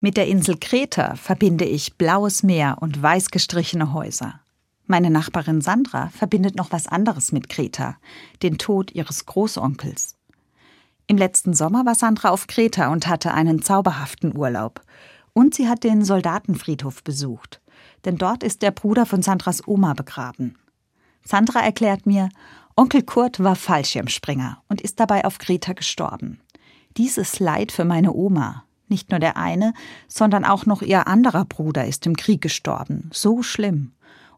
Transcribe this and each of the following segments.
Mit der Insel Kreta verbinde ich blaues Meer und weiß gestrichene Häuser. Meine Nachbarin Sandra verbindet noch was anderes mit Kreta, den Tod ihres Großonkels. Im letzten Sommer war Sandra auf Kreta und hatte einen zauberhaften Urlaub. Und sie hat den Soldatenfriedhof besucht, denn dort ist der Bruder von Sandras Oma begraben. Sandra erklärt mir, Onkel Kurt war Fallschirmspringer und ist dabei auf Kreta gestorben. Dieses Leid für meine Oma, nicht nur der eine, sondern auch noch ihr anderer Bruder ist im Krieg gestorben. So schlimm.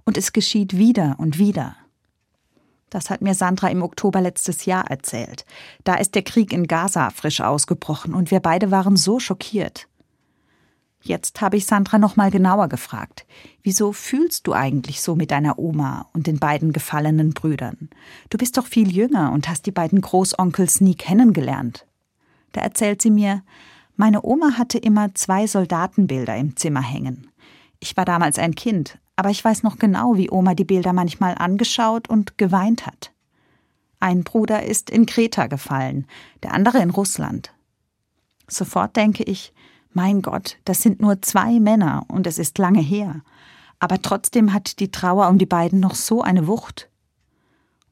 Und es geschieht wieder und wieder. Das hat mir Sandra im Oktober letztes Jahr erzählt. Da ist der Krieg in Gaza frisch ausgebrochen und wir beide waren so schockiert. Jetzt habe ich Sandra noch mal genauer gefragt. Wieso fühlst du eigentlich so mit deiner Oma und den beiden gefallenen Brüdern? Du bist doch viel jünger und hast die beiden Großonkels nie kennengelernt. Da erzählt sie mir, meine Oma hatte immer zwei Soldatenbilder im Zimmer hängen. Ich war damals ein Kind, aber ich weiß noch genau, wie Oma die Bilder manchmal angeschaut und geweint hat. Ein Bruder ist in Kreta gefallen, der andere in Russland. Sofort denke ich, mein Gott, das sind nur zwei Männer und es ist lange her. Aber trotzdem hat die Trauer um die beiden noch so eine Wucht.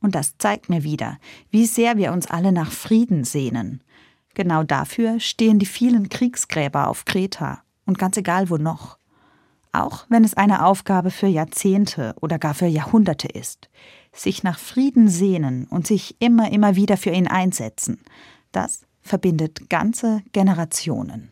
Und das zeigt mir wieder, wie sehr wir uns alle nach Frieden sehnen, Genau dafür stehen die vielen Kriegsgräber auf Kreta und ganz egal wo noch. Auch wenn es eine Aufgabe für Jahrzehnte oder gar für Jahrhunderte ist. Sich nach Frieden sehnen und sich immer, immer wieder für ihn einsetzen, das verbindet ganze Generationen.